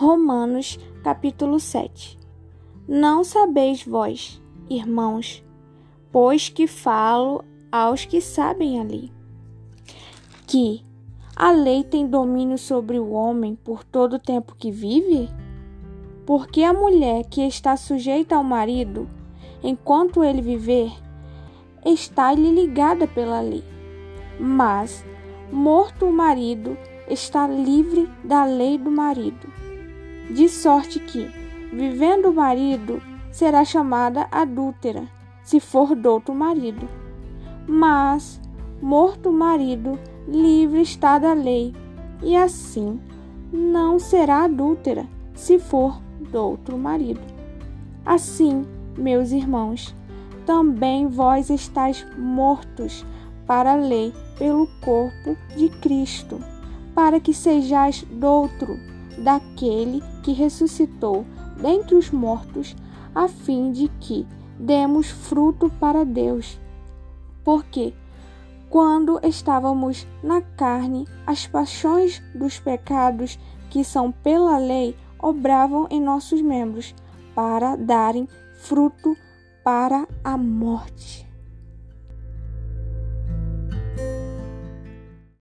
Romanos, capítulo 7. Não sabeis vós, irmãos, pois que falo aos que sabem a lei, que a lei tem domínio sobre o homem por todo o tempo que vive? Porque a mulher que está sujeita ao marido, enquanto ele viver, está-lhe ligada pela lei. Mas, morto o marido, está livre da lei do marido. De sorte que, vivendo o marido, será chamada adúltera, se for do outro marido. Mas, morto o marido, livre está da lei, e assim não será adúltera, se for do outro marido. Assim, meus irmãos, também vós estáis mortos para a lei pelo corpo de Cristo, para que sejais doutro daquele que ressuscitou dentre os mortos, a fim de que demos fruto para Deus. Porque, quando estávamos na carne, as paixões dos pecados que são pela lei obravam em nossos membros para darem fruto para a morte.